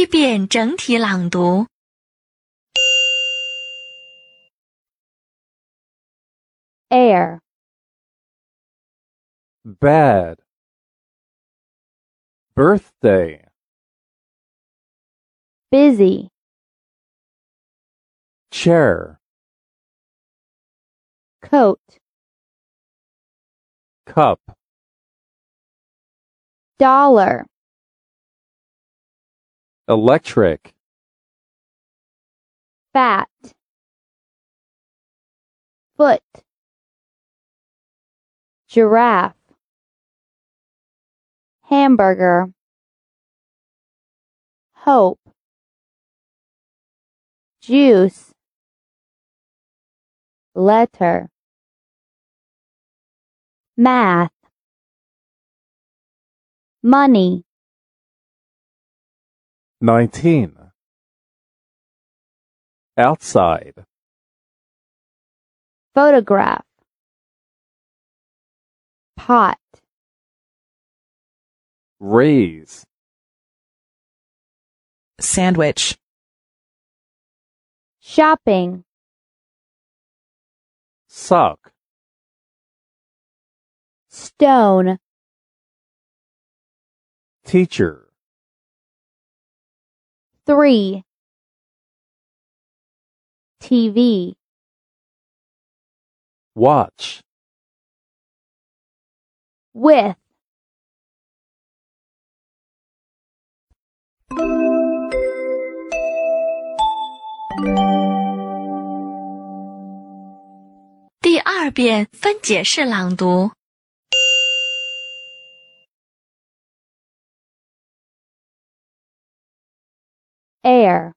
一遍整体朗读。 air, bad birthday busy, chair coat, cup dollar, electric Bat. foot, giraffe, hamburger, hope, juice, letter, math, money, 19 outside. Photograph, pot, raise. Sandwich, shopping, suck stone, teacher three, TV, watch with, 第二遍分解式朗读。 Air,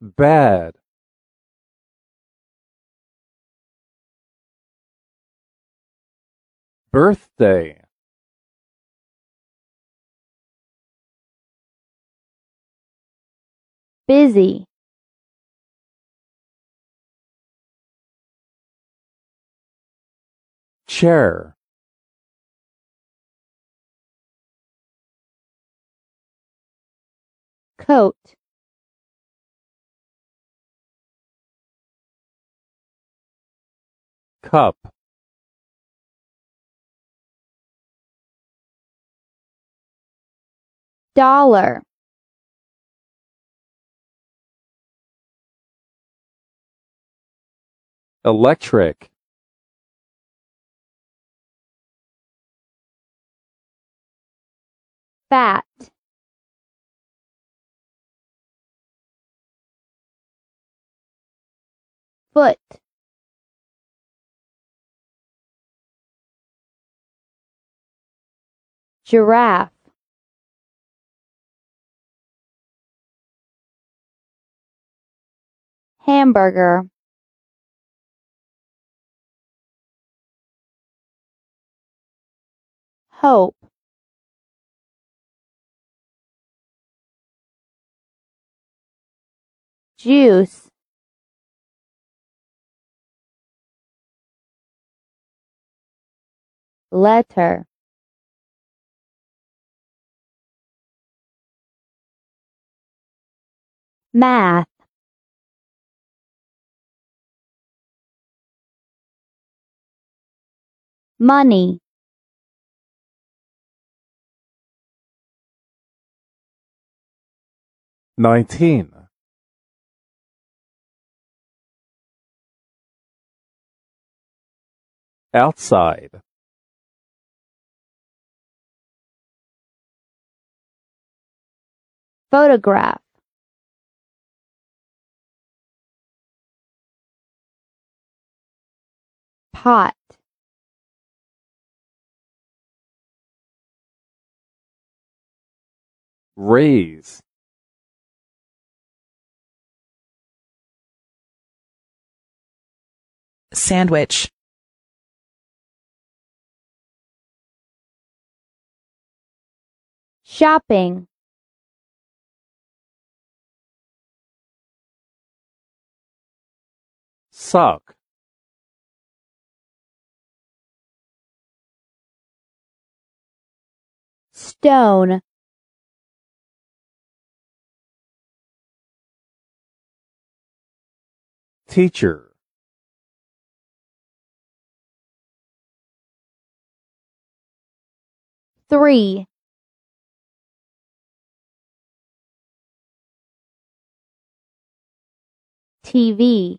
bad. Birthday. Busy, chair coat, cup. Dollar, electric. Fat, foot, giraffe, hamburger, hope, juice, letter, math, money, nineteen. Outside photograph, pot, raise. Sandwich, shopping, suck. Stone, teacher, three, TV,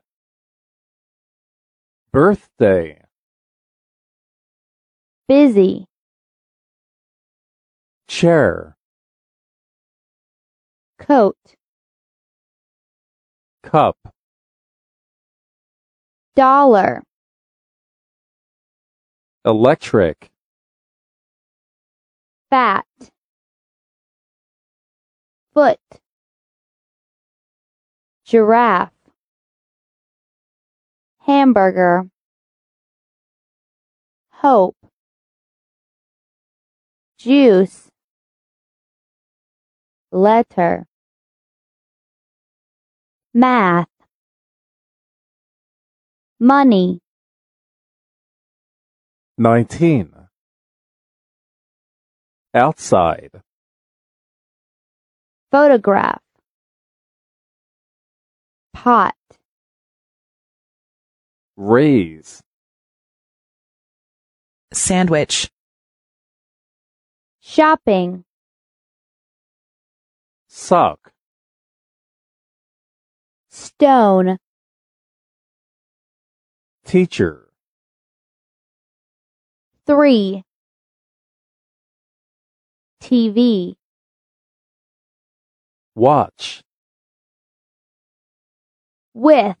birthday, busy, chair, coat, cup, dollar, electric, fat, foot, giraffe, hamburger, hope, juice, letter, math, money, 19. Outside, photograph, pot, raise, sandwich, shopping, suck, stone, teacher, three, TV, watch, with,